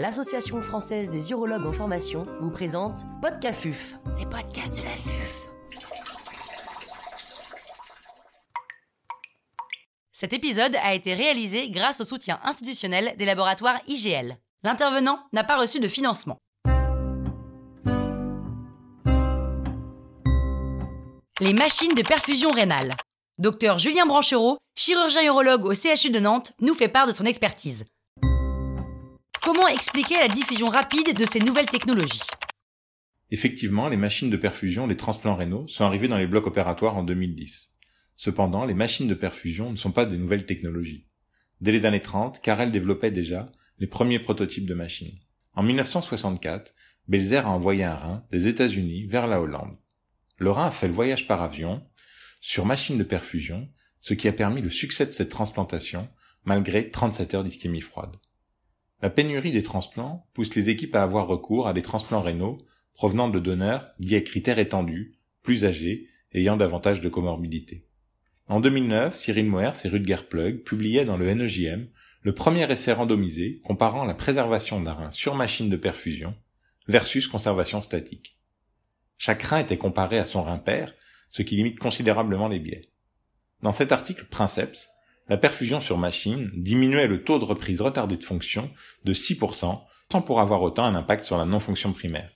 l'Association française des urologues en formation vous présente Podcafuf, les podcasts de la FUF. Cet épisode a été réalisé grâce au soutien institutionnel des laboratoires IGL. L'intervenant n'a pas reçu de financement. Les machines de perfusion rénale. Docteur Julien Branchereau, chirurgien urologue au CHU de Nantes, nous fait part de son expertise. Comment expliquer la diffusion rapide de ces nouvelles technologies? Effectivement, les machines de perfusion, les transplants rénaux, sont arrivées dans les blocs opératoires en 2010. Cependant, les machines de perfusion ne sont pas de nouvelles technologies. Dès les années 30, Carrel développait déjà les premiers prototypes de machines. En 1964, Belzer a envoyé un rein des États-Unis vers la Hollande. Le rein a fait le voyage par avion sur machine de perfusion, ce qui a permis le succès de cette transplantation malgré 37 heures d'ischémie froide. La pénurie des transplants pousse les équipes à avoir recours à des transplants rénaux provenant de donneurs liés à critères étendus, plus âgés, ayant davantage de comorbidité. En 2009, Cyril Moers et Rudger Plug publiaient dans le NEJM le premier essai randomisé comparant la préservation d'un rein sur machine de perfusion versus conservation statique. Chaque rein était comparé à son rein père ce qui limite considérablement les biais. Dans cet article Princeps, la perfusion sur machine diminuait le taux de reprise retardée de fonction de 6% sans pour avoir autant un impact sur la non-fonction primaire.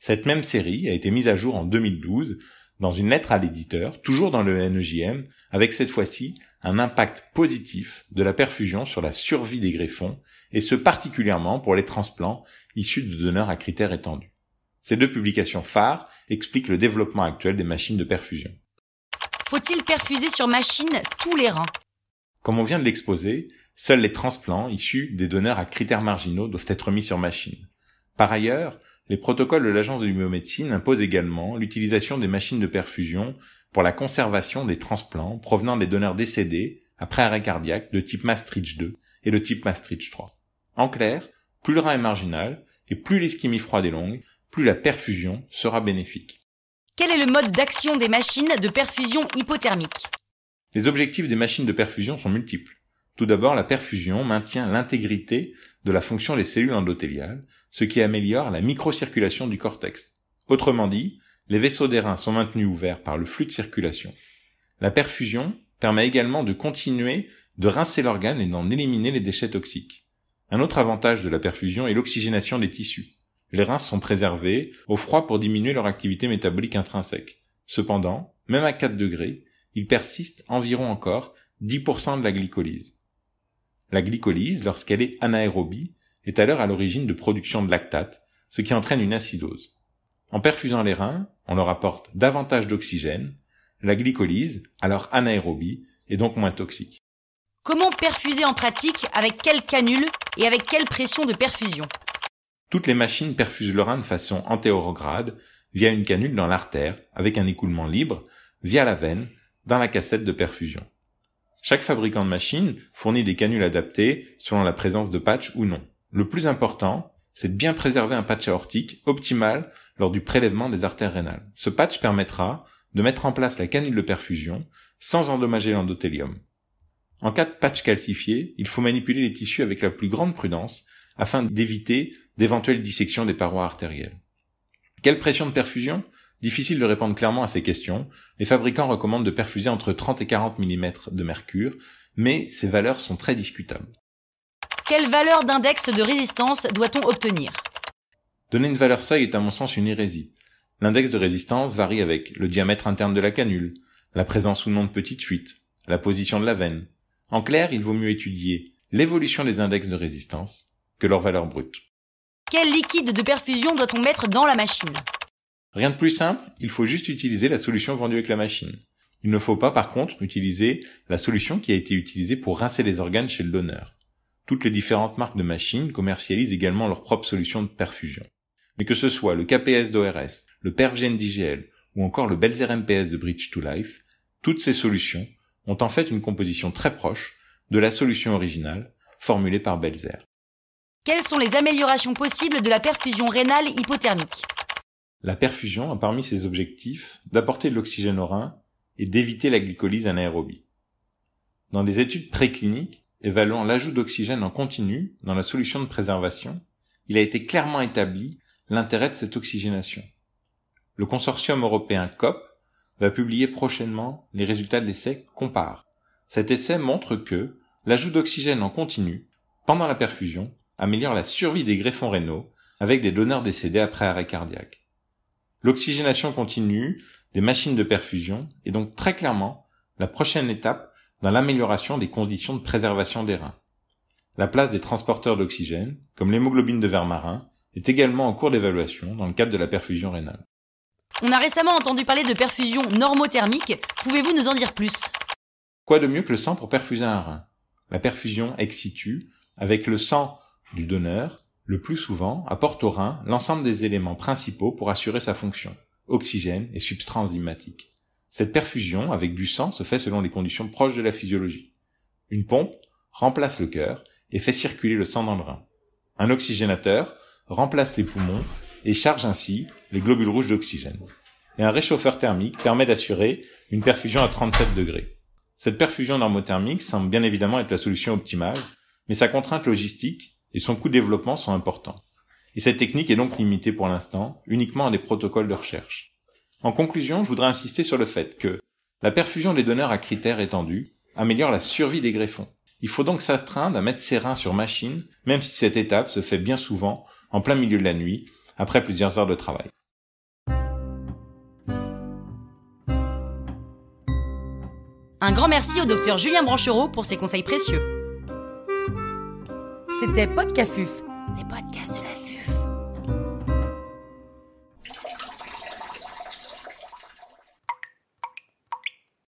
Cette même série a été mise à jour en 2012 dans une lettre à l'éditeur, toujours dans le NEJM, avec cette fois-ci un impact positif de la perfusion sur la survie des greffons, et ce particulièrement pour les transplants issus de donneurs à critères étendus. Ces deux publications phares expliquent le développement actuel des machines de perfusion. Faut-il perfuser sur machine tous les reins Comme on vient de l'exposer, seuls les transplants issus des donneurs à critères marginaux doivent être mis sur machine. Par ailleurs, les protocoles de l'Agence de biomédecine imposent également l'utilisation des machines de perfusion pour la conservation des transplants provenant des donneurs décédés après arrêt cardiaque de type Maastricht 2 et de type Maastricht 3. En clair, plus le rein est marginal et plus l'ischémie froide est longue, plus la perfusion sera bénéfique. Quel est le mode d'action des machines de perfusion hypothermique? Les objectifs des machines de perfusion sont multiples. Tout d'abord, la perfusion maintient l'intégrité de la fonction des cellules endothéliales, ce qui améliore la microcirculation du cortex. Autrement dit, les vaisseaux des reins sont maintenus ouverts par le flux de circulation. La perfusion permet également de continuer de rincer l'organe et d'en éliminer les déchets toxiques. Un autre avantage de la perfusion est l'oxygénation des tissus. Les reins sont préservés au froid pour diminuer leur activité métabolique intrinsèque. Cependant, même à 4 degrés, il persiste environ encore 10% de la glycolyse. La glycolyse, lorsqu'elle est anaérobie, est alors à l'origine de production de lactate, ce qui entraîne une acidose. En perfusant les reins, on leur apporte davantage d'oxygène, la glycolyse, alors anaérobie, est donc moins toxique. Comment perfuser en pratique Avec quelle canule et avec quelle pression de perfusion? Toutes les machines perfusent le rein de façon antérograde via une canule dans l'artère avec un écoulement libre via la veine dans la cassette de perfusion. Chaque fabricant de machine fournit des canules adaptées selon la présence de patch ou non. Le plus important, c'est de bien préserver un patch aortique optimal lors du prélèvement des artères rénales. Ce patch permettra de mettre en place la canule de perfusion sans endommager l'endothélium. En cas de patch calcifié, il faut manipuler les tissus avec la plus grande prudence afin d'éviter d'éventuelles dissections des parois artérielles. Quelle pression de perfusion? Difficile de répondre clairement à ces questions. Les fabricants recommandent de perfuser entre 30 et 40 mm de mercure, mais ces valeurs sont très discutables. Quelle valeur d'index de résistance doit-on obtenir? Donner une valeur seuil est à mon sens une hérésie. L'index de résistance varie avec le diamètre interne de la canule, la présence ou non de petites fuites, la position de la veine. En clair, il vaut mieux étudier l'évolution des index de résistance que leur valeur brute. Quel liquide de perfusion doit-on mettre dans la machine? Rien de plus simple, il faut juste utiliser la solution vendue avec la machine. Il ne faut pas par contre utiliser la solution qui a été utilisée pour rincer les organes chez le donneur. Toutes les différentes marques de machines commercialisent également leur propre solution de perfusion. Mais que ce soit le KPS d'ORS, le PerfGen d'IGL ou encore le Belzer MPS de Bridge to Life, toutes ces solutions ont en fait une composition très proche de la solution originale formulée par Belzer. Quelles sont les améliorations possibles de la perfusion rénale hypothermique? La perfusion a parmi ses objectifs d'apporter de l'oxygène au rein et d'éviter la glycolyse anaérobie. Dans des études précliniques évaluant l'ajout d'oxygène en continu dans la solution de préservation, il a été clairement établi l'intérêt de cette oxygénation. Le consortium européen COP va publier prochainement les résultats de l'essai Compare. Cet essai montre que l'ajout d'oxygène en continu pendant la perfusion améliore la survie des greffons rénaux avec des donneurs décédés après arrêt cardiaque. L'oxygénation continue des machines de perfusion est donc très clairement la prochaine étape dans l'amélioration des conditions de préservation des reins. La place des transporteurs d'oxygène, comme l'hémoglobine de verre marin, est également en cours d'évaluation dans le cadre de la perfusion rénale. On a récemment entendu parler de perfusion normothermique. Pouvez-vous nous en dire plus? Quoi de mieux que le sang pour perfuser un rein? La perfusion ex situ, avec le sang du donneur, le plus souvent, apporte au rein l'ensemble des éléments principaux pour assurer sa fonction, oxygène et substrat enzymatique. Cette perfusion avec du sang se fait selon les conditions proches de la physiologie. Une pompe remplace le cœur et fait circuler le sang dans le rein. Un oxygénateur remplace les poumons et charge ainsi les globules rouges d'oxygène. Et un réchauffeur thermique permet d'assurer une perfusion à 37 degrés. Cette perfusion normothermique semble bien évidemment être la solution optimale, mais sa contrainte logistique et son coût de développement sont importants. Et cette technique est donc limitée pour l'instant uniquement à des protocoles de recherche. En conclusion, je voudrais insister sur le fait que la perfusion des donneurs à critères étendus améliore la survie des greffons. Il faut donc s'astreindre à mettre ses reins sur machine, même si cette étape se fait bien souvent en plein milieu de la nuit, après plusieurs heures de travail. Un grand merci au docteur Julien Branchereau pour ses conseils précieux. C'était Podcafuf, les podcasts